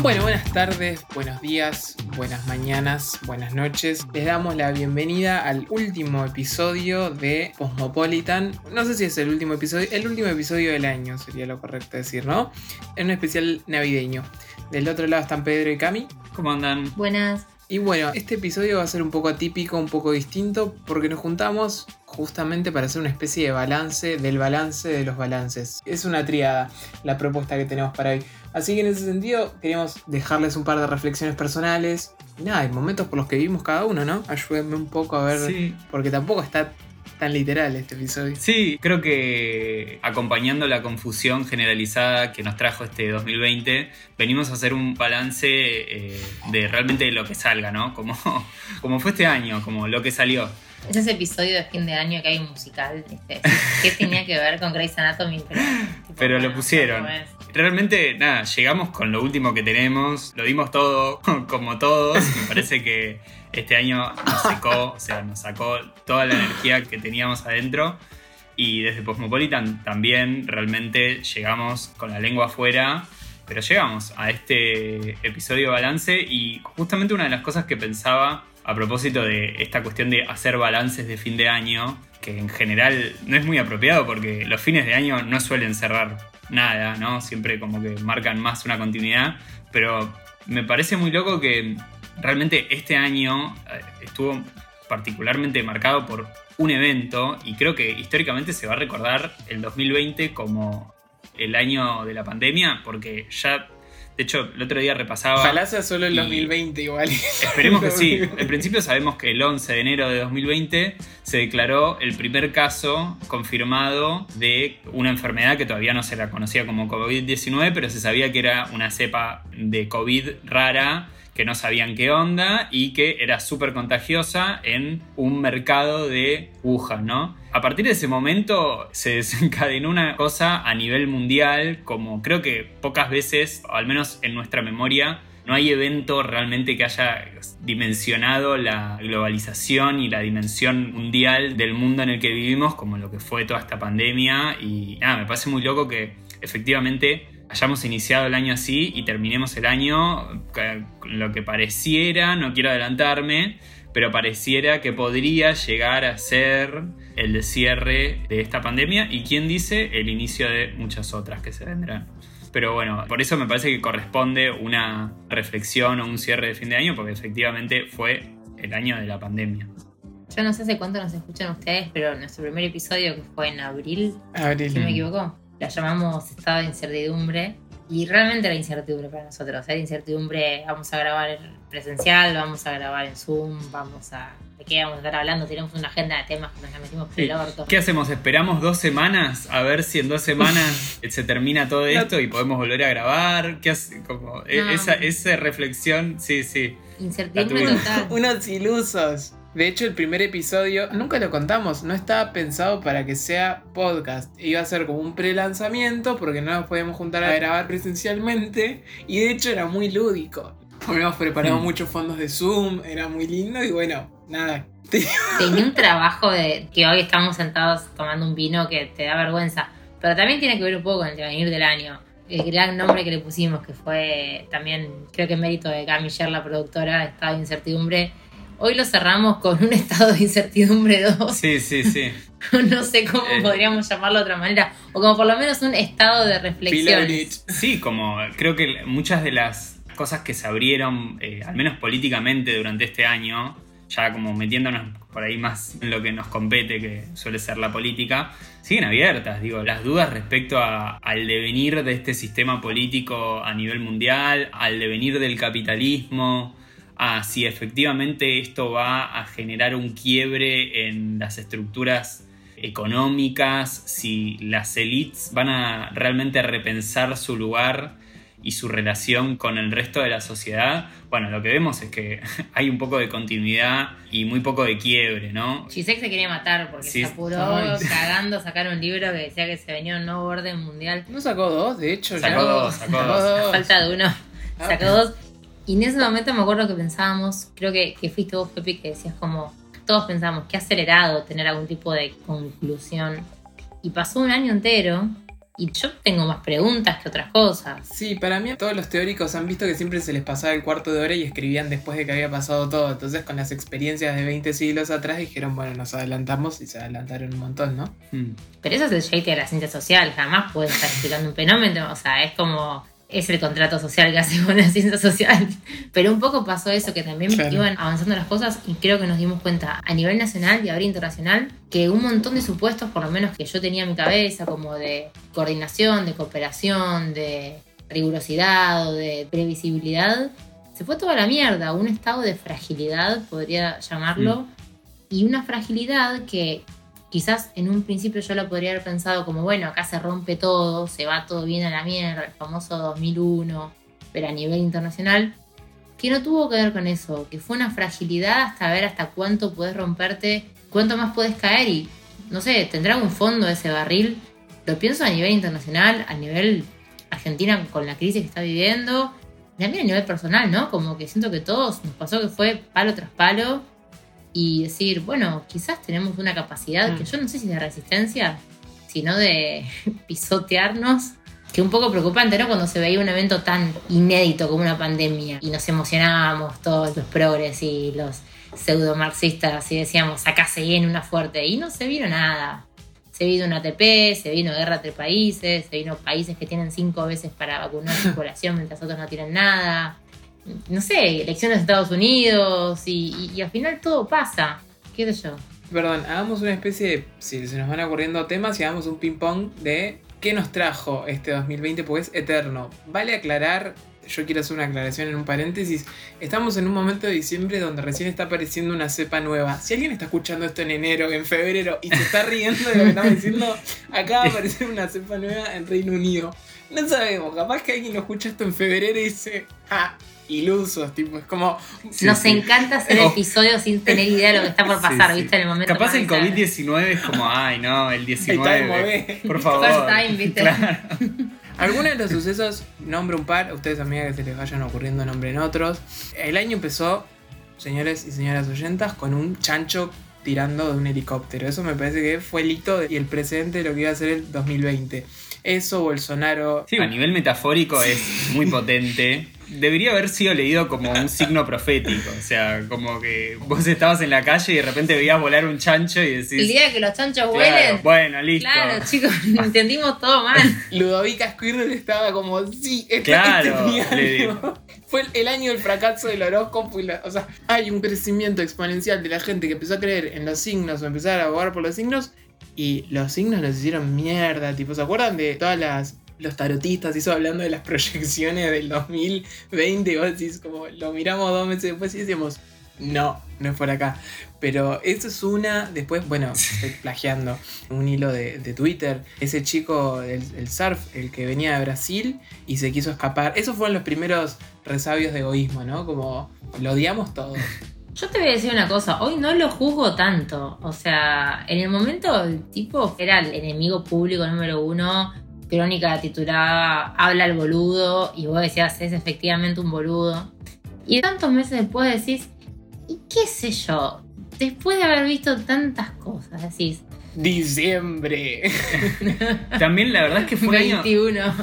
Bueno, buenas tardes, buenos días, buenas mañanas, buenas noches. Les damos la bienvenida al último episodio de Cosmopolitan. No sé si es el último episodio, el último episodio del año sería lo correcto decir, ¿no? En un especial navideño. Del otro lado están Pedro y Cami. ¿Cómo andan? Buenas. Y bueno, este episodio va a ser un poco atípico, un poco distinto, porque nos juntamos justamente para hacer una especie de balance del balance de los balances. Es una triada la propuesta que tenemos para hoy. Así que en ese sentido queremos dejarles un par de reflexiones personales. Y nada, hay momentos por los que vivimos cada uno, ¿no? Ayúdenme un poco a ver, Sí. porque tampoco está tan literal este episodio. Sí, creo que acompañando la confusión generalizada que nos trajo este 2020, venimos a hacer un balance eh, de realmente lo que salga, ¿no? Como, como fue este año, como lo que salió. Es ese episodio de fin de año que hay un musical. Este, ¿Qué tenía que ver con Grey's Anatomy? Pero, tipo, Pero lo pusieron. Realmente, nada, llegamos con lo último que tenemos, lo dimos todo, como todos. Me parece que este año nos secó, o sea, nos sacó toda la energía que teníamos adentro. Y desde Cosmopolitan también realmente llegamos con la lengua afuera, pero llegamos a este episodio balance y justamente una de las cosas que pensaba a propósito de esta cuestión de hacer balances de fin de año, que en general no es muy apropiado porque los fines de año no suelen cerrar nada, ¿no? Siempre como que marcan más una continuidad, pero me parece muy loco que realmente este año eh, estuvo particularmente marcado por un evento y creo que históricamente se va a recordar el 2020 como el año de la pandemia porque ya, de hecho, el otro día repasaba... Ojalá sea solo el Y- 2020 igual. Esperemos que sí. En principio sabemos que el 11 de enero de 2020 se declaró el primer caso confirmado de una enfermedad que todavía no se la conocía como COVID-19, pero se sabía que era una cepa de COVID rara que no sabían qué onda y que era súper contagiosa en un mercado de Wuhan, ¿no? A partir de ese momento se desencadenó una cosa a nivel mundial, como creo que pocas veces, o al menos en nuestra memoria, no hay evento realmente que haya dimensionado la globalización y la dimensión mundial del mundo en el que vivimos como lo que fue toda esta pandemia. Y nada, me parece muy loco que efectivamente hayamos iniciado el año así y terminemos el año con lo que pareciera, no quiero adelantarme, pero pareciera que podría llegar a ser el cierre de esta pandemia y quién dice el inicio de muchas otras que se vendrán. Pero bueno, por eso me parece que corresponde una reflexión o un cierre de fin de año, porque efectivamente fue el año de la pandemia. Yo no sé hace cuánto nos escuchan ustedes, pero nuestro primer episodio, que fue en abril, Abril. si me equivoco, la llamamos estado de incertidumbre. Y realmente era incertidumbre para nosotros. Era incertidumbre, vamos a grabar presencial, vamos a grabar en Zoom, vamos a... ¿De qué vamos a estar hablando? Tenemos una agenda de temas que nos la metimos por el orto. ¿Qué hacemos? ¿Esperamos dos semanas a ver si en dos semanas se termina todo esto y podemos volver a grabar? ¿Qué hace? Como, e- No. esa, esa reflexión, sí, sí. Incertidumbre total. Unos ilusos. De hecho, el primer episodio, nunca lo contamos, no estaba pensado para que sea podcast. Iba a ser como un pre-lanzamiento porque no nos podíamos juntar a grabar presencialmente. Y de hecho era muy lúdico. Habíamos preparado Mm. muchos fondos de Zoom, era muy lindo y bueno, nada. Tenía un trabajo de que hoy estamos sentados tomando un vino que te da vergüenza. Pero también tiene que ver un poco con el devenir del año. El gran nombre que le pusimos, que fue también, creo que mérito de Cami Sher, la productora Estado de Incertidumbre. Hoy lo cerramos con un estado de incertidumbre 2. Sí, sí, sí. no sé cómo Eh. podríamos llamarlo de otra manera. O como por lo menos un estado de reflexión. Sí, como creo que muchas de las cosas que se abrieron, eh, al menos políticamente durante este año, ya como metiéndonos por ahí más en lo que nos compete, que suele ser la política, siguen abiertas. Digo, las dudas respecto al devenir de este sistema político a nivel mundial, al devenir del capitalismo, a si efectivamente esto va a generar un quiebre en las estructuras económicas, si las élites van a realmente repensar su lugar y su relación con el resto de la sociedad, bueno, lo que vemos es que hay un poco de continuidad y muy poco de quiebre, ¿no? Gisek se quería matar porque Sí. se apuró Ay. cagando a sacar un libro que decía que se venía un nuevo orden mundial. No sacó dos, de hecho. ya. Sacó dos, sacó dos. falta de uno, Ah, sacó dos. Y en ese momento me acuerdo que pensábamos, creo que, que fuiste vos, Pepi, que decías como, todos pensamos que acelerado tener algún tipo de conclusión. Y pasó un año entero Y yo tengo más preguntas que otras cosas. Sí, para mí todos los teóricos han visto que siempre se les pasaba el cuarto de hora y escribían después de que había pasado todo. Entonces con las experiencias de 20 siglos atrás dijeron, bueno, nos adelantamos y se adelantaron un montón, ¿no? Hmm. Pero eso es el shake de la ciencia social, jamás puede estar explicando un fenómeno, o sea, es como es el contrato social que hacemos la ciencia social. Pero un poco pasó eso, que también Claro. iban avanzando las cosas y creo que nos dimos cuenta a nivel nacional y ahora internacional que un montón de supuestos, por lo menos que yo tenía en mi cabeza, como de coordinación, de cooperación, de rigurosidad o de previsibilidad, se fue toda la mierda. Un estado de fragilidad, podría llamarlo, y una fragilidad que quizás en un principio yo lo podría haber pensado como, bueno, acá se rompe todo, se va todo bien a la mierda, el famoso 2001, pero a nivel internacional, que no tuvo que ver con eso, que fue una fragilidad hasta ver hasta cuánto puedes romperte, cuánto más puedes caer y, no sé, tendrá un fondo ese barril. Lo pienso a nivel internacional, a nivel Argentina con la crisis que está viviendo, también a nivel personal, ¿no? Como que siento que todos nos pasó que fue palo tras palo y decir, bueno, quizás tenemos una capacidad Mm. que yo no sé si de resistencia, sino de pisotearnos, que un poco preocupante, ¿no? Cuando se veía un evento tan inédito como una pandemia y nos emocionábamos todos los progres y los pseudo marxistas y decíamos, acá se viene una fuerte y no se vino nada. Se vino una ATP, se vino guerra entre países, se vino países que tienen cinco veces para vacunar a su población mientras otros no tienen nada no sé, elecciones de Estados Unidos y, al final todo pasa. ¿Qué sé yo? Perdón, hagamos una especie de. Si se nos van ocurriendo temas y hagamos un ping-pong de qué nos trajo este 2020, porque es eterno. Vale aclarar, yo quiero hacer una aclaración en un paréntesis. Estamos en un momento de diciembre donde recién está apareciendo una cepa nueva. Si alguien está escuchando esto en enero, en febrero y se está riendo de lo que estamos diciendo, acaba de aparecer una cepa nueva en Reino Unido. No sabemos, capaz que alguien lo escucha esto en febrero y dice, ah, ilusos, tipo, es como. Sí, Nos sí. encanta hacer Oh. episodios sin tener idea de lo que está por pasar, sí. ¿viste? En el momento. Capaz el bizarro. COVID-19 es como, ay, no, el Ahí está de 19. mover. Por favor. First time, ¿viste? Claro. Algunos de los sucesos, nombro un par, ustedes a medida que se les vayan ocurriendo, nombren otros. El año empezó, señores y señoras oyentas, con un chancho tirando de un helicóptero. Eso me parece que fue el hito y el precedente de lo que iba a ser el 2020. Eso, Bolsonaro. Sí, a nivel metafórico es muy potente. Debería haber sido leído como un signo profético. O sea, como que vos estabas en la calle y de repente veías volar un chancho y decís. El día que los chanchos "Claro, huelen. bueno, listo. Claro, chicos, entendimos todo mal. Ludovica Squirrel estaba como, sí, este, Claro, este le año". Fue el- el año del fracaso del horóscopo. y la- o sea, hay un crecimiento exponencial de la gente que empezó a creer en los signos o empezar a abogar por los signos. Y los signos los hicieron mierda. Tipo, ¿se acuerdan de todas las. Los tarotistas, hizo hablando de las proyecciones del 2020. Y vos decís, como lo miramos dos meses después y decíamos, no, no es por acá. Pero eso es una. Después, bueno, estoy plagiando un hilo de, de Twitter. Ese chico, el, el surf, el que venía de Brasil y se quiso escapar. Esos fueron los primeros resabios de egoísmo, ¿no? Como lo odiamos todos. Yo te voy a decir una cosa, hoy no lo juzgo tanto. O sea, en el momento el tipo era el enemigo público número uno. Crónica titulada Habla el boludo y vos decías es efectivamente un boludo. Y tantos meses después decís, ¿y qué sé yo? Después de haber visto tantas cosas, decís, Diciembre. También la verdad es que fue un año. 21.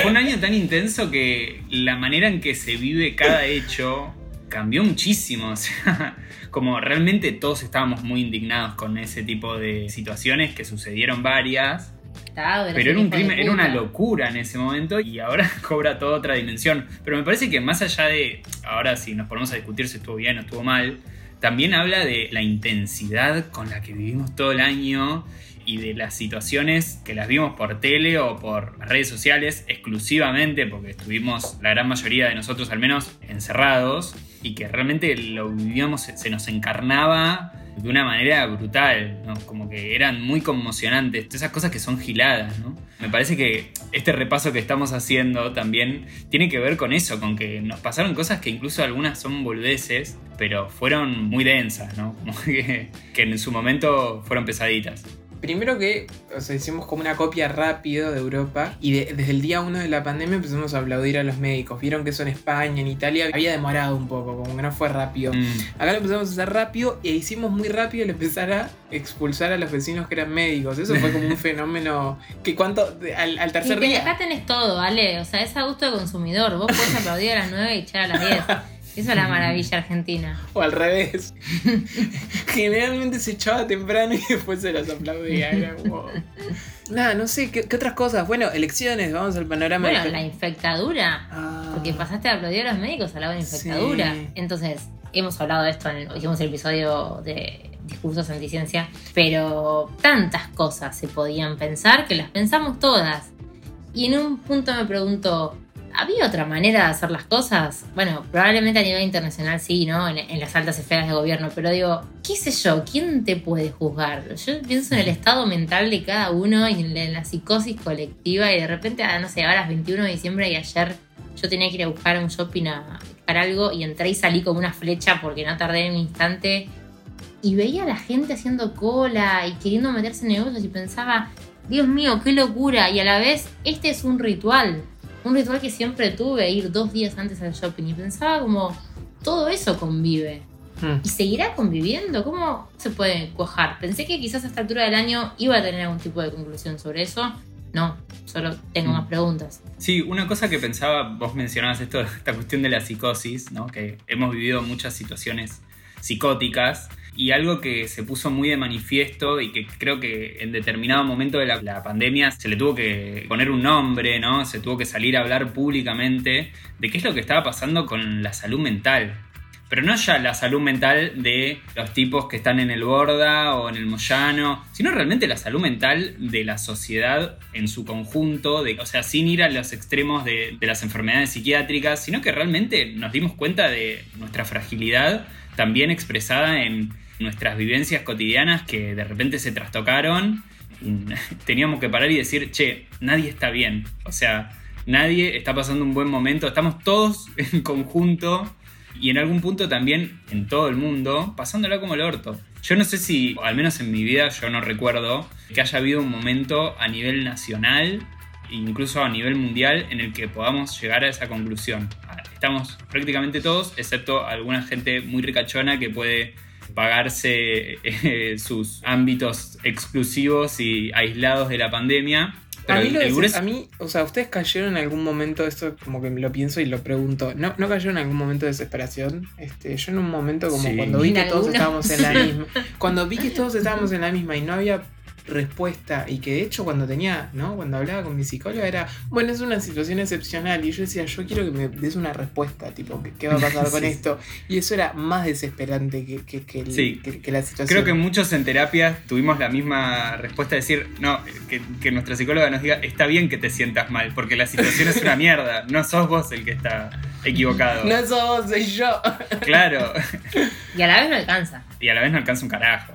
Fue un año tan intenso que la manera en que se vive cada hecho cambió muchísimo. O sea, como realmente todos estábamos muy indignados con ese tipo de situaciones que sucedieron varias. Pero era un crimen, era una locura en ese momento y ahora cobra toda otra dimensión. Pero me parece que más allá de, ahora si nos ponemos a discutir si estuvo bien o estuvo mal, también habla de la intensidad con la que vivimos todo el año y de las situaciones que las vimos por tele o por redes sociales exclusivamente, porque estuvimos la gran mayoría de nosotros al menos encerrados y que realmente lo vivíamos, se nos encarnaba de una manera brutal, ¿no? como que eran muy conmocionantes, todas esas cosas que son giladas. ¿no? Me parece que este repaso que estamos haciendo también tiene que ver con eso, con que nos pasaron cosas que incluso algunas son boludeces, pero fueron muy densas, ¿no? como que, que en su momento fueron pesaditas. Primero que, o sea, hicimos como una copia rápido de Europa y desde el día uno de la pandemia empezamos a aplaudir a los médicos. Vieron que eso en España, en Italia, había demorado un poco, como que no fue rápido. Mm. Acá lo empezamos a hacer rápido e hicimos muy rápido el empezar a expulsar a los vecinos que eran médicos. Eso fue como un fenómeno que cuánto, al, al tercer Y que día... acá tenés todo, Ale. O sea, es a gusto de consumidor. Vos podés aplaudir a las 9 y echar a las 10. Eso es la maravilla argentina. O al revés. Generalmente se echaba temprano y después se los aplaudía. Era como... Nada, no sé, ¿qué, qué otras cosas? Bueno, elecciones, vamos al panorama. Bueno, de- la infectadura. Ah, Porque pasaste a aplaudir a los médicos al lado de la infectadura. Sí. Entonces, hemos hablado de esto, en el- hicimos el episodio de discursos anticiencia, pero tantas cosas se podían pensar que las pensamos todas. Y en un punto me pregunto, ¿había otra manera de hacer las cosas? Bueno, probablemente a nivel internacional sí, ¿no? En, en las altas esferas de gobierno, pero digo, ¿qué sé yo? ¿Quién te puede juzgar? Yo pienso en el estado mental de cada uno y en la, en la psicosis colectiva y de repente, ah, no sé, ahora es 21 de diciembre y ayer yo tenía que ir a buscar un shopping a buscar algo y entré y salí como una flecha porque no tardé en un instante. Y veía a la gente haciendo cola y queriendo meterse en negocios y pensaba, Dios mío, qué locura. Y a la vez, este es un ritual. Un ritual que siempre tuve, ir dos días antes al shopping. Y pensaba como, todo eso convive. Hmm. ¿Y seguirá conviviendo? ¿Cómo se puede cuajar? Pensé que quizás a esta altura del año iba a tener algún tipo de conclusión sobre eso. No, solo tengo más preguntas. Sí, una cosa que pensaba, vos mencionabas esto, esta cuestión de la psicosis, ¿no? que hemos vivido muchas situaciones psicóticas y algo que se puso muy de manifiesto y que creo que en determinado momento de la, pandemia se le tuvo que poner un nombre, ¿no? Se tuvo que salir a hablar públicamente de qué es lo que estaba pasando con la salud mental. Pero no ya la salud mental de los tipos que están en el Borda o en el Moyano, sino realmente la salud mental de la sociedad en su conjunto, de, o sea, sin ir a los extremos de las enfermedades psiquiátricas, sino que realmente nos dimos cuenta de nuestra fragilidad también expresada en nuestras vivencias cotidianas que de repente se trastocaron teníamos que parar y decir, che, nadie está bien, o sea, nadie está pasando un buen momento, estamos todos en conjunto y en algún punto también en todo el mundo pasándola como el orto. Yo no sé si, al menos en mi vida, yo no recuerdo que haya habido un momento a nivel nacional, incluso a nivel mundial, en el que podamos llegar a esa conclusión. Estamos prácticamente todos, excepto alguna gente muy ricachona que puede pagarse eh, sus ámbitos exclusivos y aislados de la pandemia. Pero a mí, lo el a mí, o sea, ¿ustedes cayeron en algún momento, esto como que lo pienso y lo pregunto, ¿no, ¿no cayeron en algún momento de desesperación? Este, yo en un momento como Sí. cuando vi que todos estábamos en la misma, cuando vi que todos estábamos en la misma y no había respuesta y que de hecho cuando tenía, ¿no? Cuando hablaba con mi psicóloga era, bueno, es una situación excepcional y yo decía, yo quiero que me des una respuesta, tipo, ¿qué, qué va a pasar con esto? Y eso era más desesperante que, que, que el- Sí. que- que la situación. Creo que muchos en terapia tuvimos la misma respuesta de decir, no, que, que nuestra psicóloga nos diga, está bien que te sientas mal, porque la situación es una mierda, no sos vos el que está equivocado. No sos, soy yo. Claro, Y a la vez no alcanza. y a la vez no alcanza un carajo.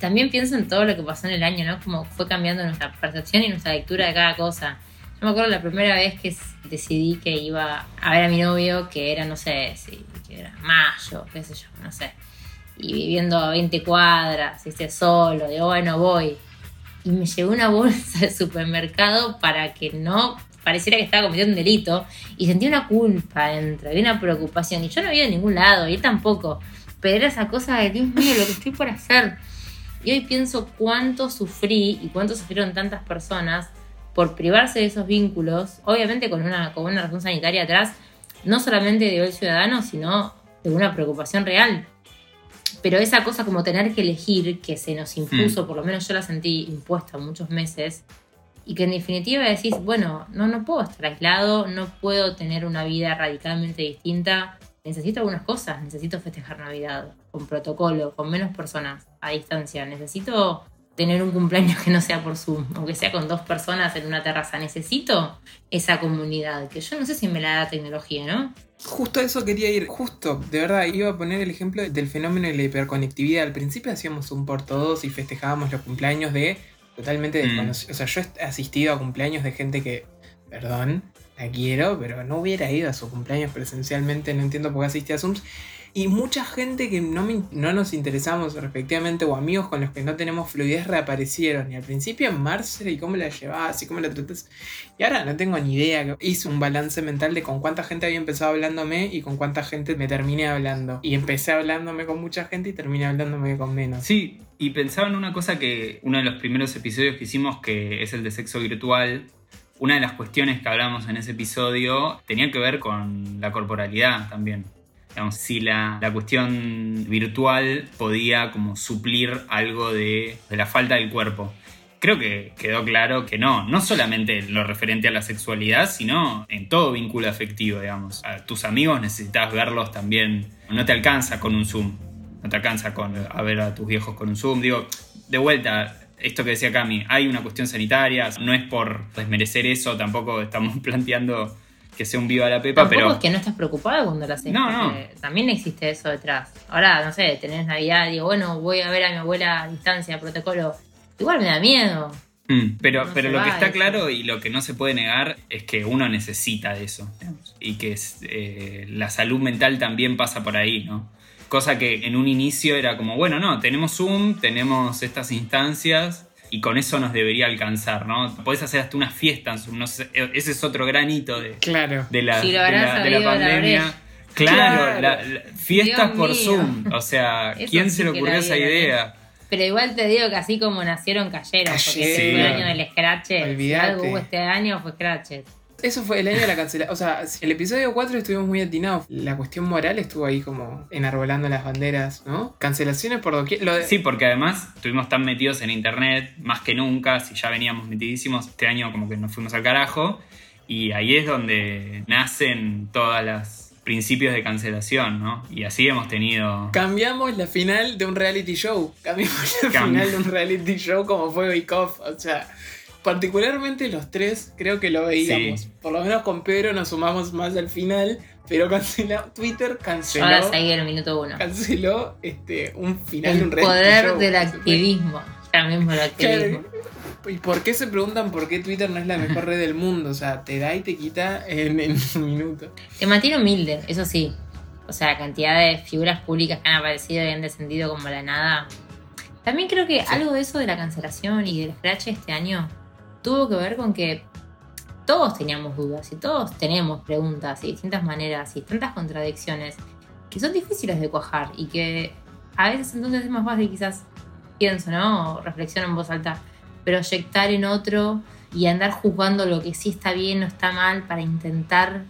También pienso en todo lo que pasó en el año, ¿no? Como fue cambiando nuestra percepción y nuestra lectura de cada cosa. Yo me acuerdo la primera vez que decidí que iba a ver a mi novio, que era, no sé, si que era mayo, qué sé yo, no sé. Y viviendo a 20 cuadras, ¿viste? solo, digo, bueno, voy. Y me llevé una bolsa de supermercado para que no pareciera que estaba cometiendo un delito. Y sentí una culpa dentro, y una preocupación. Y yo no había de ningún lado, y él tampoco. Pero era esa cosa de, Dios mío, lo que estoy por hacer. Y hoy pienso cuánto sufrí y cuánto sufrieron tantas personas por privarse de esos vínculos, obviamente con una, con una razón sanitaria atrás, no solamente de el ciudadano, sino de una preocupación real. Pero esa cosa como tener que elegir, que se nos impuso, por lo menos yo la sentí impuesta muchos meses, y que en definitiva decís, bueno, no, no puedo estar aislado, no puedo tener una vida radicalmente distinta, necesito algunas cosas, necesito festejar Navidad con protocolo, con menos personas a distancia, necesito tener un cumpleaños que no sea por Zoom, aunque sea con dos personas en una terraza, necesito esa comunidad, que yo no sé si me la da tecnología, ¿no? Justo a eso quería ir, justo, de verdad, iba a poner el ejemplo del fenómeno de la hiperconectividad. Al principio hacíamos un por todos y festejábamos los cumpleaños de totalmente Mm. desconocidos. O sea, yo he asistido a cumpleaños de gente que, perdón, la quiero, pero no hubiera ido a su cumpleaños presencialmente, no entiendo por qué asistí a Zooms. Y mucha gente que no, me- no nos interesamos respectivamente o amigos con los que no tenemos fluidez reaparecieron. Y al principio en Marcel y cómo la llevabas y cómo la tratas. Y ahora no tengo ni idea. Hice un balance mental de con cuánta gente había empezado hablándome y con cuánta gente me terminé hablando. Y empecé hablándome con mucha gente y terminé hablándome con menos. Sí, y pensaba en una cosa que uno de los primeros episodios que hicimos, que es el de sexo virtual, una de las cuestiones que hablamos en ese episodio tenía que ver con la corporalidad también. Digamos, si la, la cuestión virtual podía como suplir algo de, de la falta del cuerpo. Creo que quedó claro que no, no solamente en lo referente a la sexualidad, sino en todo vínculo afectivo, digamos. A tus amigos necesitas verlos también, no te alcanza con un Zoom, no te alcanza con a ver a tus viejos con un Zoom. Digo, de vuelta, esto que decía Cami, hay una cuestión sanitaria, no es por desmerecer eso, tampoco estamos planteando que sea un viva la pepa, Tampoco pero... es que no estás preocupado cuando lo haces. No, no. También existe eso detrás. Ahora, no sé, tenés Navidad, digo, bueno, voy a ver a mi abuela a distancia, protocolo. Igual me da miedo. Mm, Pero, No pero lo que está eso. claro y lo que no se puede negar es que uno necesita de eso. Y que es, eh, la salud mental también pasa por ahí, ¿no? Cosa que en un inicio era como, bueno, no, tenemos Zoom, tenemos estas instancias y con eso nos debería alcanzar, ¿no? Podés hacer hasta una fiesta en Zoom, no sé, e, ese es otro granito de, Claro. de la, Si de la- de la sabido, la pandemia. Claro, Claro. la- la- fiestas Dios por mío. Zoom. O sea, Eso ¿quién sí se le ocurrió esa vi. idea? Pero igual te digo que así como nacieron, cayeron. Porque fue el año del Scratch. Si Olvídate. algo hubo este año fue Scratch. Eso fue el año de la cancelación. O sea, el episodio 4 estuvimos muy atinados. La cuestión moral estuvo ahí como enarbolando las banderas, ¿no? Cancelaciones por doquier. Lo de- Sí, porque además estuvimos tan metidos en internet, más que nunca, si ya veníamos metidísimos, este año como que nos fuimos al carajo, y ahí es donde nacen todas las principios de cancelación, ¿no? Y así hemos tenido... Cambiamos la final de un reality show. Cambiamos la final de un reality show como fue Bake Off. O sea, particularmente los tres creo que lo veíamos. Sí. Por lo menos con Pedro nos sumamos más al final. Pero canceló, Twitter canceló, Ahora seguí el minuto uno. canceló este, un final un El poder show. del activismo. Ya mismo el activismo. ¿Y por qué se preguntan por qué Twitter no es la mejor red del mundo? O sea, te da y te quita en, en un minuto. Te mantiene humilde, eso sí. O sea, la cantidad de figuras públicas que han aparecido y han descendido como la nada. También creo que algo de eso de la cancelación y del scratch este año tuvo que ver con que todos teníamos dudas y todos tenemos preguntas y distintas maneras y tantas contradicciones que son difíciles de cuajar y que a veces entonces es más fácil quizás, pienso, ¿no? O reflexiono en voz alta, proyectar en otro y andar juzgando lo que sí está bien o está mal para intentar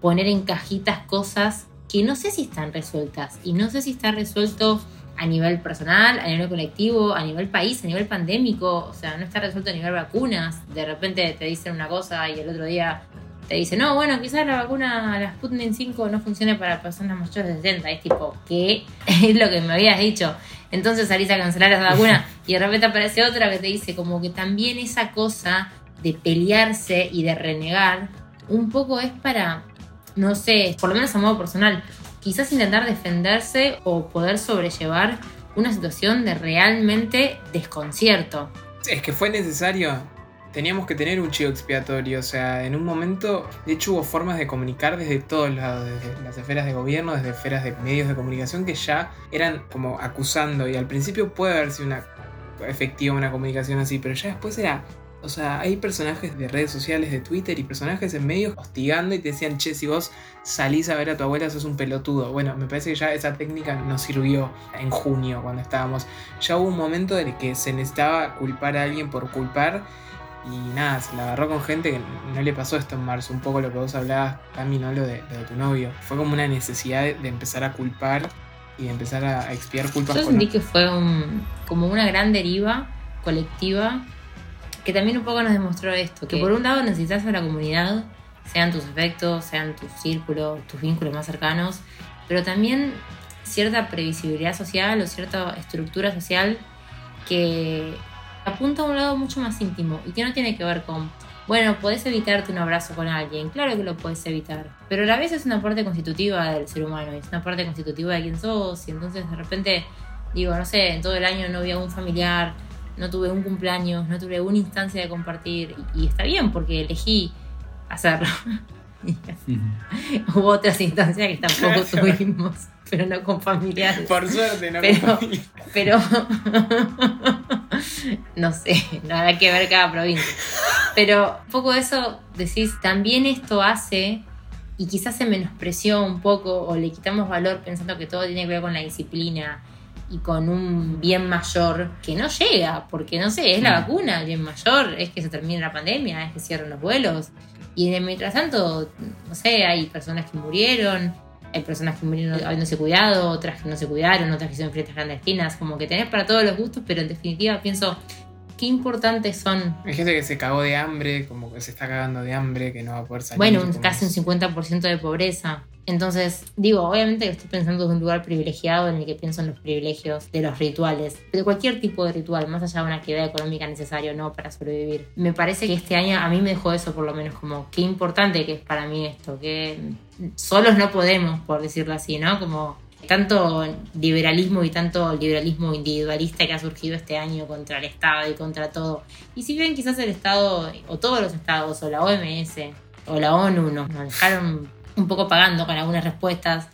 poner en cajitas cosas que no sé si están resueltas y no sé si está resuelto a nivel personal, a nivel colectivo, a nivel país, a nivel pandémico, o sea, no está resuelto a nivel vacunas. De repente te dicen una cosa y el otro día te dicen, no, bueno, quizás la vacuna, la Sputnik 5 no funcione para personas mayores de 60. Es tipo, ¿qué? es lo que me habías dicho. Entonces salís a cancelar esa vacuna y de repente aparece otra que te dice como que también esa cosa de pelearse y de renegar un poco es para, no sé, por lo menos a modo personal, quizás intentar defenderse o poder sobrellevar una situación de realmente desconcierto. Es que fue necesario. Teníamos que tener un chivo expiatorio. O sea, en un momento, de hecho, hubo formas de comunicar desde todos lados, desde las esferas de gobierno, desde esferas de medios de comunicación que ya eran como acusando. Y al principio puede haber sido una efectiva una comunicación así, pero ya después era. O sea, hay personajes de redes sociales, de Twitter y personajes en medios hostigando y te decían, che, si vos salís a ver a tu abuela sos un pelotudo. Bueno, me parece que ya esa técnica nos sirvió en junio cuando estábamos. Ya hubo un momento en el que se necesitaba culpar a alguien por culpar y nada, se la agarró con gente que no le pasó esto en marzo. Un poco lo que vos hablabas, Cami, ¿no? Lo de, lo de tu novio. Fue como una necesidad de, de empezar a culpar y de empezar a, a expiar culpas Yo con sentí que fue un, como una gran deriva colectiva que también un poco nos demostró esto, que por un lado necesitas a la comunidad, sean tus afectos, sean tus círculos, tus vínculos más cercanos, pero también cierta previsibilidad social o cierta estructura social que apunta a un lado mucho más íntimo y que no tiene que ver con, bueno, podés evitarte un abrazo con alguien, claro que lo puedes evitar, pero a la vez es una parte constitutiva del ser humano, es una parte constitutiva de quién sos y entonces de repente, digo, no sé, en todo el año no vi a un familiar, no tuve un cumpleaños, no tuve una instancia de compartir y, y está bien porque elegí hacerlo. Hubo otras instancias que tampoco tuvimos, pero no con familiares. Por suerte, no Pero- con familia. Pero no sé, nada que ver cada provincia. Pero un poco eso decís, también esto hace y quizás se menospreció un poco o le quitamos valor pensando que todo tiene que ver con la disciplina y con un bien mayor que no llega, porque no sé, es la vacuna, el bien mayor, es que se termine la pandemia, es que cierren los vuelos. Y mientras tanto, no sé, hay personas que murieron, hay personas que murieron habiéndose cuidado, otras que no se cuidaron, otras que hicieron fiestas clandestinas, como que tenés para todos los gustos, pero en definitiva pienso, qué importantes son, Hay gente que se cagó de hambre, como que se está cagando de hambre, que no va a poder salir. bueno, un- casi un es- 50% de pobreza. Entonces, digo, obviamente que estoy pensando desde un lugar privilegiado en el que pienso en los privilegios de los rituales, de cualquier tipo de ritual, más allá de una actividad económica necesaria o no para sobrevivir. Me parece que este año a mí me dejó eso por lo menos como qué importante que es para mí esto, que solos no podemos, por decirlo así, ¿no? Como tanto liberalismo y tanto liberalismo individualista que ha surgido este año contra el Estado y contra todo. Y si bien quizás el Estado, o todos los estados, o la OMS, o la ONU nos dejaron un poco pagando con algunas respuestas,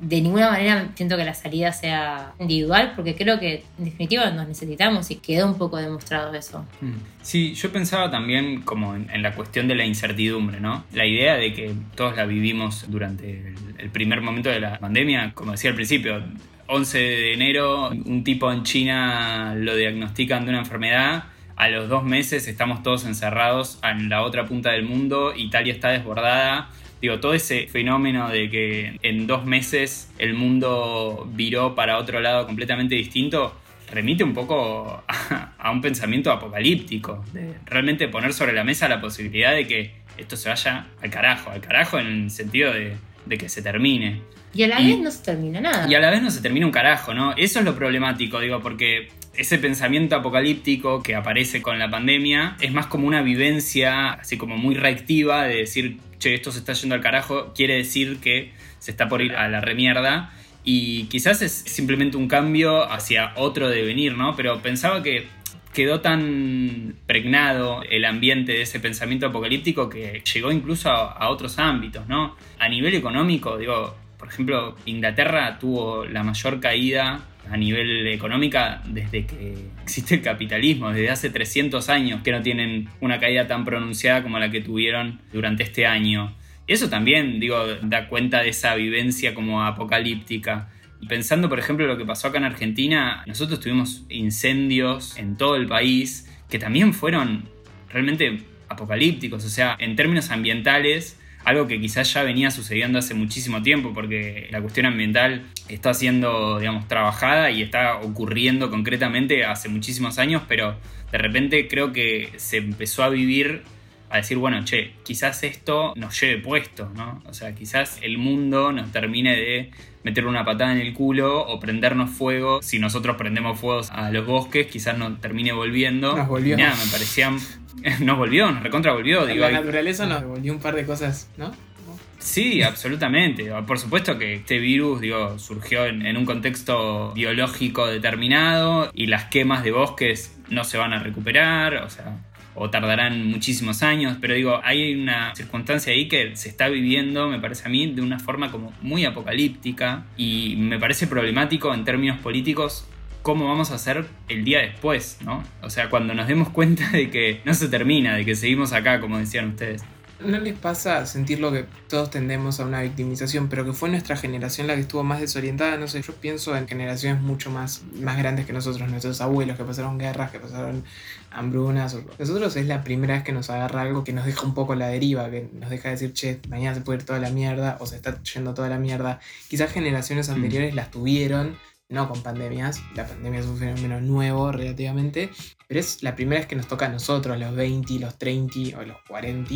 de ninguna manera siento que la salida sea individual, porque creo que en definitiva nos necesitamos y quedó un poco demostrado eso. Mm. Sí, yo pensaba también como en, en la cuestión de la incertidumbre, ¿no? La idea de que todos la vivimos durante el, el primer momento de la pandemia, como decía al principio, 11 de enero, un tipo en China lo diagnostican de una enfermedad, a los dos meses estamos todos encerrados en la otra punta del mundo, Italia está desbordada. Digo, todo ese fenómeno de que en dos meses el mundo viró para otro lado completamente distinto, remite un poco a, a un pensamiento apocalíptico, de realmente poner sobre la mesa la posibilidad de que esto se vaya al carajo, al carajo en el sentido de, de que se termine. Y a la Y- vez no se termina nada. Y a la vez no se termina un carajo, ¿no? Eso es lo problemático, digo, porque ese pensamiento apocalíptico que aparece con la pandemia es más como una vivencia, así como muy reactiva, de decir, che, esto se está yendo al carajo, quiere decir que se está por ir a la remierda. Y quizás es simplemente un cambio hacia otro devenir, ¿no? Pero pensaba que quedó tan pregnado el ambiente de ese pensamiento apocalíptico que llegó incluso a, a otros ámbitos, ¿no? A nivel económico, digo, por ejemplo, Inglaterra tuvo la mayor caída a nivel económica desde que existe el capitalismo, desde hace 300 años que no tienen una caída tan pronunciada como la que tuvieron durante este año. Y eso también, digo, da cuenta de esa vivencia como apocalíptica. Y pensando, por ejemplo, lo que pasó acá en Argentina, nosotros tuvimos incendios en todo el país que también fueron realmente apocalípticos, o sea, en términos ambientales, algo que quizás ya venía sucediendo hace muchísimo tiempo, porque la cuestión ambiental está siendo, digamos, trabajada y está ocurriendo concretamente hace muchísimos años, pero de repente creo que se empezó a vivir a decir, bueno, che, quizás esto nos lleve puesto, ¿no? O sea, quizás el mundo nos termine de meter una patada en el culo o prendernos fuego. Si nosotros prendemos fuegos a los bosques, quizás nos termine volviendo. Nos volvió. Nada, me parecían... Nos volvió, nos recontra volvió. Digo, la hay- naturaleza nos devolvió un par de cosas, ¿no? Sí, absolutamente. Por supuesto que este virus digo, surgió en, en un contexto biológico determinado y las quemas de bosques no se van a recuperar, o sea, o tardarán muchísimos años, pero digo, hay una circunstancia ahí que se está viviendo, me parece a mí, de una forma como muy apocalíptica y me parece problemático en términos políticos cómo vamos a hacer el día después, ¿no? O sea, cuando nos demos cuenta de que no se termina, de que seguimos acá, como decían ustedes. ¿No les pasa sentir lo que todos tendemos a una victimización, pero que fue nuestra generación la que estuvo más desorientada? No sé, yo pienso en generaciones mucho más, más grandes que nosotros, nuestros abuelos que pasaron guerras, que pasaron hambrunas. o- Nosotros es la primera vez que nos agarra algo que nos deja un poco la deriva, que nos deja decir, che, mañana se puede ir toda la mierda o se está yendo toda la mierda. Quizás generaciones Mm. anteriores las tuvieron, no con pandemias, la pandemia es un fenómeno nuevo relativamente, pero es la primera vez que nos toca a nosotros, los 20, los 30 o los 40,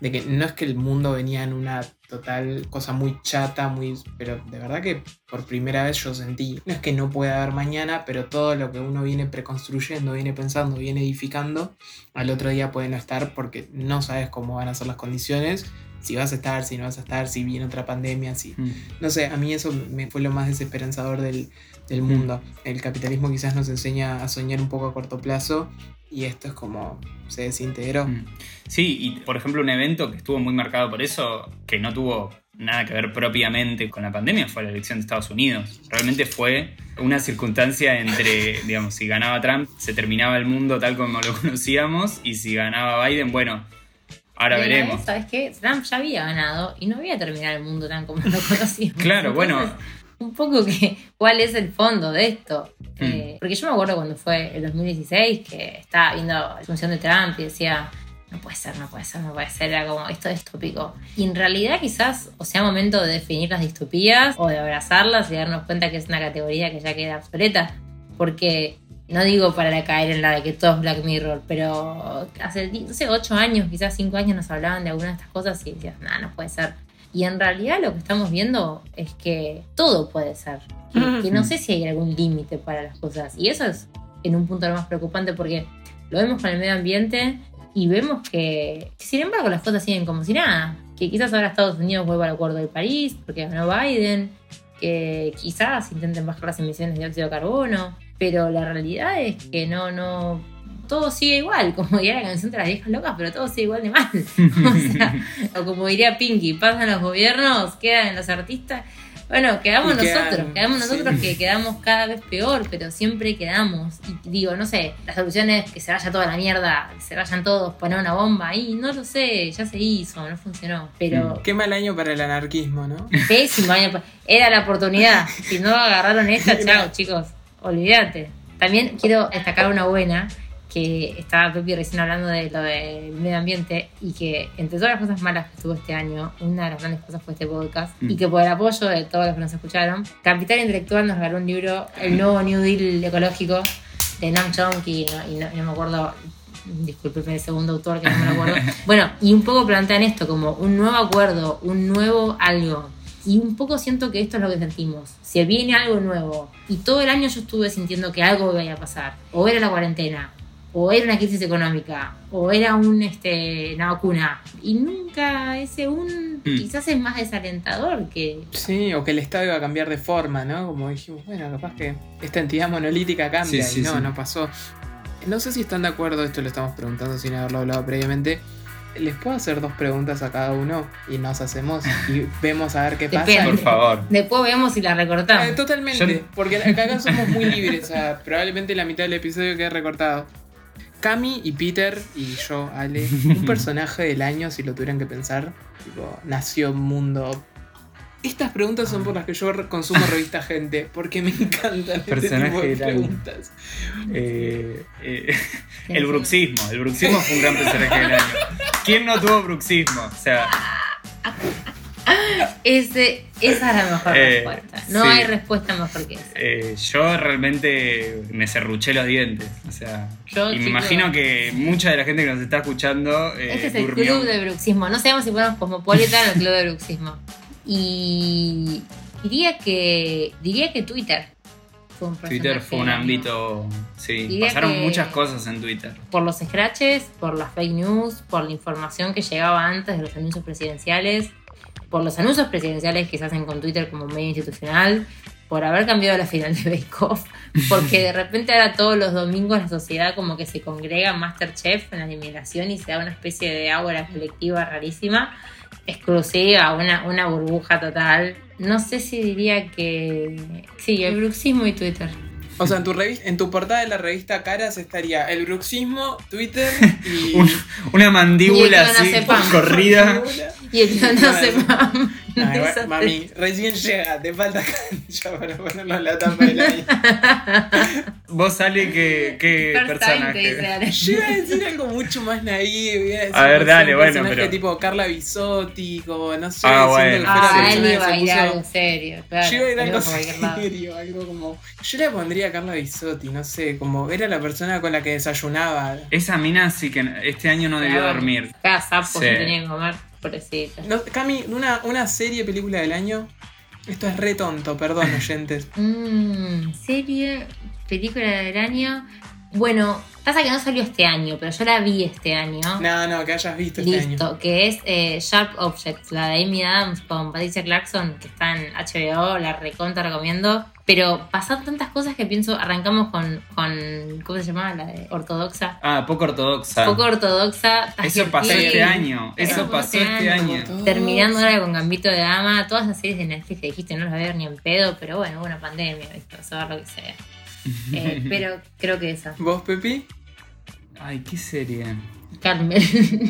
de que no es que el mundo venía en una total cosa muy chata, muy pero de verdad que por primera vez yo sentí, no es que no pueda haber mañana, pero todo lo que uno viene preconstruyendo, viene pensando, viene edificando, al otro día puede no estar porque no sabes cómo van a ser las condiciones, si vas a estar, si no vas a estar, si viene otra pandemia, si no sé, a mí eso me fue lo más desesperanzador del, del mundo. El capitalismo quizás nos enseña a soñar un poco a corto plazo y esto es como se desintegró. Sí, y por ejemplo un evento que estuvo muy marcado por eso, que no tuvo nada que ver propiamente con la pandemia, fue la elección de Estados Unidos. Realmente fue una circunstancia entre, digamos, si ganaba Trump, se terminaba el mundo tal como lo conocíamos, y si ganaba Biden, bueno, ahora Pero veremos. ¿Sabes qué? Trump ya había ganado y no había terminado el mundo tan como lo conocíamos. Claro, bueno. Un poco que, ¿cuál es el fondo de esto? Hmm. Eh, porque yo me acuerdo cuando fue el 2016 que estaba viendo la función de Trump y decía, no puede ser, no puede ser, no puede ser, era como, esto es distópico. Y en realidad quizás o sea momento de definir las distopías o de abrazarlas y darnos cuenta que es una categoría que ya queda obsoleta. Porque no digo para caer en la de que todo es Black Mirror, pero hace, no sé, 8 años, quizás 5 años nos hablaban de algunas de estas cosas y decías, nada, no puede ser. Y en realidad lo que estamos viendo es que todo puede ser. Que, que no sé si hay algún límite para las cosas. Y eso es en un punto lo más preocupante porque lo vemos con el medio ambiente y vemos que, que, sin embargo las cosas siguen como si nada. Que quizás ahora Estados Unidos vuelva al acuerdo de París porque ganó Biden. Que quizás intenten bajar las emisiones de dióxido de carbono. Pero la realidad es que no, no, todo sigue igual, como diría la canción de las viejas locas, pero todo sigue igual de mal. o, sea, o como diría Pinky, pasan los gobiernos, quedan los artistas. Bueno, quedamos nosotros, quedamos sí. nosotros que quedamos cada vez peor, pero siempre quedamos. Y digo, no sé, la solución es que se vaya toda la mierda, que se vayan todos, poner una bomba ahí, no lo sé, ya se hizo, no funcionó. Pero Qué mal año para el anarquismo, ¿no? Pésimo año. Era la oportunidad. Si no agarraron esta, chao, chicos. Olvídate. También quiero destacar una buena, que estaba Pepi recién hablando de lo del medio ambiente y que entre todas las cosas malas que tuvo este año, una de las grandes cosas fue este podcast Mm. y que por el apoyo de todos los que nos escucharon, Capital Intelectual nos regaló un libro, El Nuevo New Deal Ecológico, de Nam Chomsky, y no, y no- no me acuerdo disculpe el segundo autor que no me lo acuerdo. Bueno, y un poco plantean esto como un nuevo acuerdo, un nuevo algo. Y un poco siento que esto es lo que sentimos. Se viene algo nuevo. Y todo el año yo estuve sintiendo que algo iba a pasar. O era la cuarentena, o era una crisis económica, o era un, este, una vacuna. Y nunca ese un Mm. quizás es más desalentador que... Sí, o que el Estado iba a cambiar de forma, ¿no? Como dijimos, bueno, capaz que esta entidad monolítica cambia Sí, sí, y no, sí. no pasó. No sé si están de acuerdo, esto lo estamos preguntando sin haberlo hablado previamente. ¿Les puedo hacer dos preguntas a cada uno y nos hacemos y vemos a ver qué pasa? Depende. Por favor. Después vemos si la recortamos. Eh, totalmente, Yo- porque acá, acá somos muy libres, o sea, probablemente la mitad del episodio quede recortado. Cami y Peter y yo, Ale, un personaje del año si lo tuvieran que pensar, tipo, nació mundo. Estas preguntas son por las que yo consumo revista gente, porque me encantan este Personaje tipo de del año. preguntas. Eh, eh, el bruxismo. El bruxismo fue un gran personaje del año. ¿Quién no tuvo bruxismo? O sea, Ese, esa es la mejor Eh, respuesta. No sí. hay respuesta mejor que esa. eh, yo realmente me serruché los dientes. O sea, Yo, y me imagino que mucha de la gente que nos está escuchando eh, Este es el durmió. club de bruxismo. No sabemos si ponemos Cosmopolitan o el club de bruxismo. Y diría que diría que Twitter fue un Twitter fue un ámbito. Sí, Diría pasaron muchas cosas en Twitter. Por los scratches, por las fake news, por la información que llegaba antes de los anuncios presidenciales, por los anuncios presidenciales que se hacen con Twitter como medio institucional, por haber cambiado la final de Bake Off, porque de repente ahora todos los domingos la sociedad como que se congrega Masterchef en la eliminación y se da una especie de aura colectiva rarísima, exclusiva, una, una burbuja total. No sé si diría que... Sí, el bruxismo y Twitter. O sea, en tu, revis- en tu portada de la revista Caras estaría el bruxismo, Twitter y. Un- una mandíbula Y así, corrida. Y el que no Claro. sepa... Ay, bueno, mami, recién llega, te falta cancha para ponerlo en la tapa del aire. Vos sale que, qué First personaje. Yo iba a decir algo mucho más naive. iba decir, A ver, dale, un bueno, personaje pero- tipo Carla Bisotti, como no sé, Ah, bueno. que Ah, él que iba a se ir a puso- algo serio, claro. Yo iba a ir a algo serio, algo como. Yo le pondría a Carla Bisotti, no sé, como era la persona con la que desayunaba. Esa mina sí que este año no debió dormir. Cada sapo Sí. que tenía que comer, No, Cami, una, una serie, película del año. Esto es re tonto, perdón, oyentes. Mmm, serie, película del año. Bueno, Pasa que no salió este año, pero yo la vi este año. No, no, que hayas visto este Listo, año. que es eh, Sharp Objects, la de Amy Adams con Patricia Clarkson, que está en HBO, la recontra recomiendo. Pero pasan tantas cosas que pienso, arrancamos con, con ¿cómo se llamaba? La de ortodoxa. Ah, poco ortodoxa. Poco ortodoxa. Eso pasó este año. Eso pasó este año. Terminando ahora con Gambito de Dama, todas las series de Netflix que dijiste no las voy a ver ni en pedo, pero bueno, hubo una pandemia, ¿viste? Vas a ver lo que sea. Eh, pero creo que esa. ¿Vos, Pepi? Ay, qué serie. Carmel.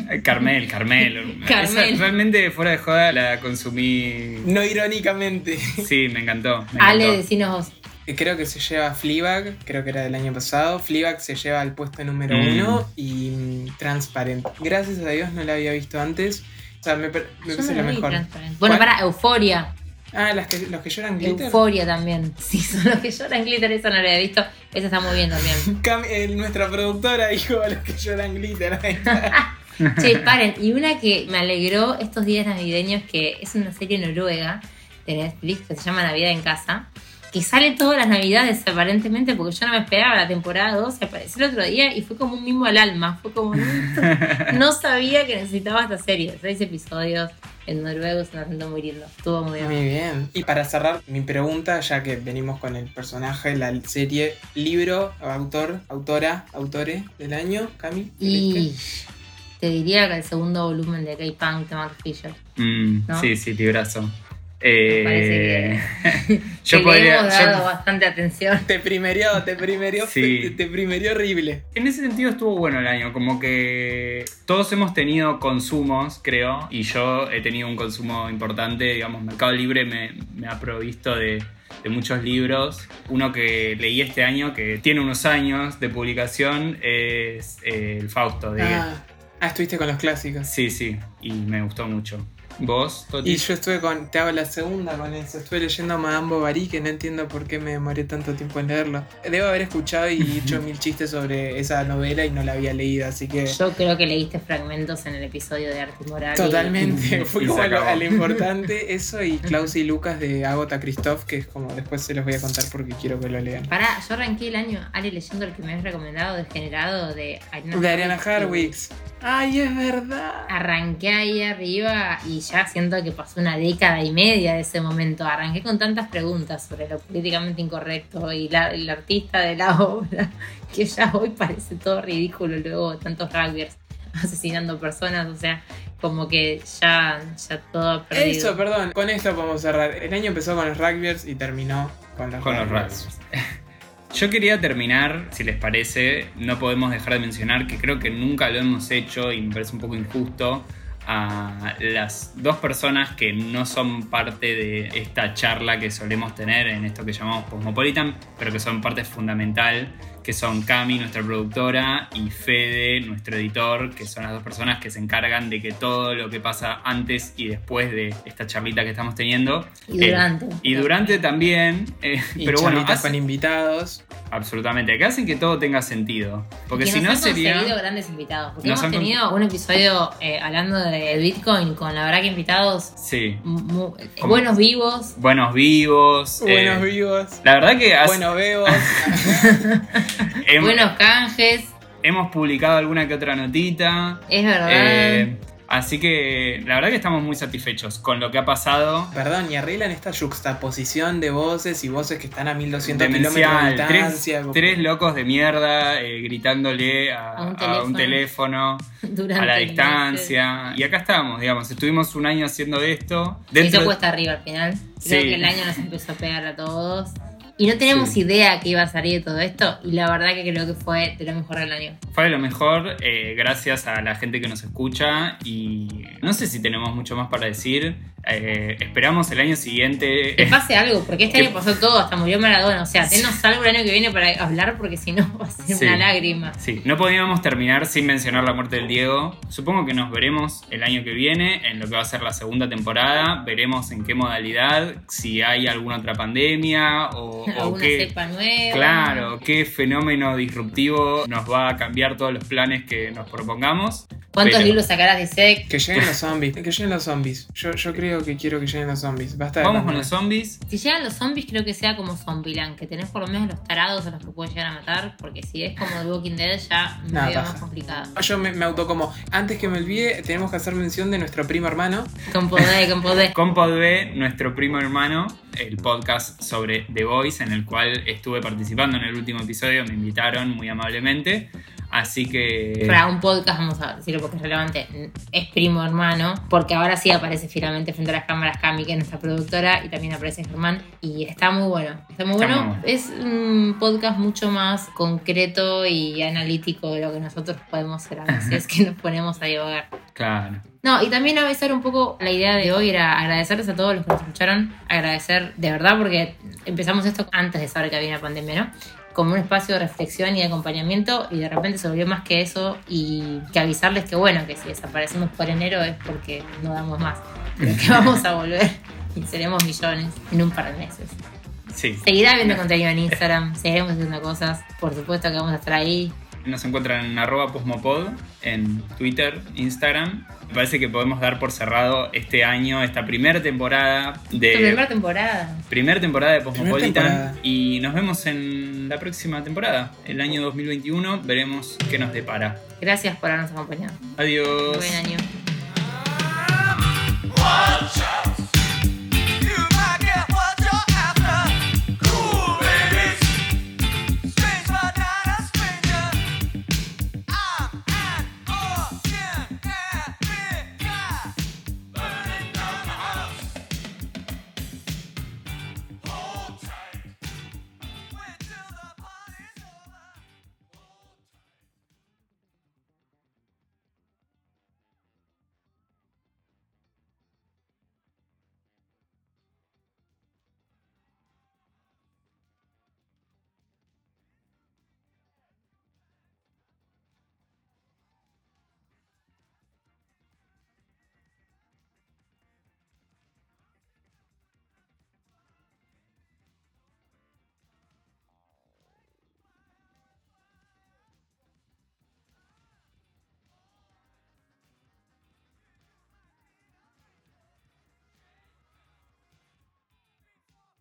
Ay, Carmel, Carmel. Carmel. Esa, realmente fuera de joda la consumí. No irónicamente. Sí, me encantó. me Ale, decinos vos. Creo que se lleva Fleabag, creo que era del año pasado. Fleabag se lleva al puesto número Mm. uno y mm, Transparent. Gracias a Dios no la había visto antes. O sea, me, me Yo parece no lo la vi, mejor. Transparent. Bueno, ¿Cuál? para Euforia. Ah, las que, los que lloran glitter. Euforia también. Sí, son los que lloran glitter, esa no la había visto. Esa está muy bien también. Cam- eh, nuestra productora dijo los que lloran glitter. Che, paren. Y una que me alegró estos días navideños, que es una serie noruega de Netflix que se llama Navidad en Casa, que sale todas las navidades aparentemente, porque yo no me esperaba la temporada 2, se apareció el otro día y fue como un mimo al alma. Fue como, no, no sabía que necesitaba esta serie. Seis episodios en noruego, es un acento muy lindo. Estuvo muy bien. Muy bien. Y para cerrar mi pregunta, ya que venimos con el personaje, la serie, libro, autor, autora, autore del año, Cami. Y te diría que el segundo volumen de K-Punk de Mark Fisher. Mm, ¿No? Sí, sí, librazo. Me Eh, parece yo que podría. le hemos dado yo- bastante atención. Te primerió, te primerió, Sí. te, te primerió horrible. En ese sentido estuvo bueno el año, como que todos hemos tenido consumos, creo, y yo he tenido un consumo importante, digamos, Mercado Libre me, me ha provisto de, de muchos libros. Uno que leí este año, que tiene unos años de publicación, es eh, El Fausto de... Ah, ah, estuviste con los clásicos. Sí, sí, y me gustó mucho. ¿Vos, Toti? Y yo estuve con, te hago la segunda con eso, estuve leyendo Madame Bovary, que no entiendo por qué me demoré tanto tiempo en leerlo. Debo haber escuchado y dicho mil chistes sobre esa novela y no la había leído, así que... Yo creo que leíste fragmentos en el episodio de Arte y Moral. Totalmente, Y- fui como a lo, a lo importante eso y Klaus y Lucas de Agota Christoph, que es como después se los voy a contar porque quiero que lo lean. Pará, yo arranqué el año, Ale, leyendo el que me habías recomendado, Degenerado, de Ariana De Ariana. Harwicz. Ay, es verdad. Arranqué ahí arriba y ya siento que pasó una década y media de ese momento. Arranqué con tantas preguntas sobre lo políticamente incorrecto y la- el artista de la obra, que ya hoy parece todo ridículo luego de tantos rugbyers asesinando personas, o sea, como que ya, ya todo perdido. Eso, perdón, con esto podemos cerrar. El año empezó con los rugbyers y terminó con los Con los rugbyers. Yo quería terminar, si les parece, no podemos dejar de mencionar que creo que nunca lo hemos hecho y me parece un poco injusto a las dos personas que no son parte de esta charla que solemos tener en esto que llamamos Cosmopolitan, pero que son parte fundamental, que son Cami, nuestra productora, y Fede, nuestro editor, que son las dos personas que se encargan de que todo lo que pasa antes y después de esta charlita que estamos teniendo. Y eh, durante. y durante también, eh, Y pero bueno, charlitas hace- con invitados. absolutamente, que hacen que todo tenga sentido. Porque que si nos no sería... conseguido grandes invitados. Porque hemos con- tenido un episodio eh, hablando de Bitcoin con la verdad que invitados Sí, eh, buenos vivos. buenos vivos. Buenos eh, vivos. La verdad que has- Buenos bebos. Hem- Buenos canjes. hemos publicado alguna que otra notita. Es verdad. eh, así que la verdad que estamos muy satisfechos con lo que ha pasado. Perdón, y arreglan esta juxtaposición de voces y voces que están a 1200 kilómetros de tres, distancia. tres locos de mierda eh, gritándole a, A un a un teléfono, a la distancia. Y acá estamos, digamos, estuvimos un año haciendo esto. Dentro, cuesta arriba al final. Creo Sí. que el año nos empezó a pegar a todos. Y no teníamos Sí. idea que iba a salir de todo esto. Y la verdad que creo que fue de lo mejor del año. Fue lo mejor, eh, gracias a la gente que nos escucha y no sé si tenemos mucho más para decir. Eh, esperamos el año siguiente. Que pase algo, porque este Que- año pasó todo, hasta murió Maradona. O sea, denos algo el año que viene para hablar, porque si no va a ser Sí. una lágrima. Sí, no podíamos terminar sin mencionar la muerte del Diego. Supongo que nos veremos el año que viene en lo que va a ser la segunda temporada. Veremos en qué modalidad, si hay alguna otra pandemia o, o Alguna qué. cepa nueva. Claro, qué fenómeno disruptivo nos va a cambiar todos los planes que nos propongamos. ¿Cuántos Pero- libros sacarás de Sec? Que lleguen los zombies. Que lleguen los zombies. Yo, yo creo que quiero que lleguen los zombies. Basta de Vamos con los zombies. Si llegan los zombies, creo que sea como Zombieland, que tenés por lo menos los tarados a los que pueden llegar a matar, porque si es como The Walking Dead, ya me Nada, veo más complicado. Yo me, me auto como, antes que me olvide, tenemos que hacer mención de nuestro primo hermano. Con poder, con poder. Con Podbe, nuestro primo hermano, el podcast sobre The Voice, en el cual estuve participando en el último episodio, me invitaron muy amablemente. Así que. Para un podcast, vamos a decirlo porque es relevante, es primo hermano, porque ahora sí aparece finalmente frente a las cámaras Cami, que es nuestra productora, y también aparece Germán, y está muy bueno. Está muy Está bueno. muy bueno. Es un podcast mucho más concreto y analítico de lo que nosotros podemos ser a veces, que nos ponemos a divagar. Claro. No, y también avisar un poco, la idea de hoy era agradecerles a todos los que nos escucharon, agradecer de verdad porque empezamos esto antes de saber que había una pandemia, ¿no? Como un espacio de reflexión y de acompañamiento y de repente se volvió más que eso y que avisarles que bueno, que si desaparecemos por enero es porque no damos más, pero que vamos a volver y seremos millones en un par de meses. Sí. Seguirá viendo contenido en Instagram, seguiremos haciendo cosas, por supuesto que vamos a estar ahí. Nos encuentran en arroba posmopod, en Twitter, Instagram. Me parece que podemos dar por cerrado este año, esta primera temporada de. Primera temporada. Primer temporada de temporada. y nos vemos en la próxima temporada, el año 2021, veremos qué nos depara. Gracias por habernos acompañado. Adiós. Buen año.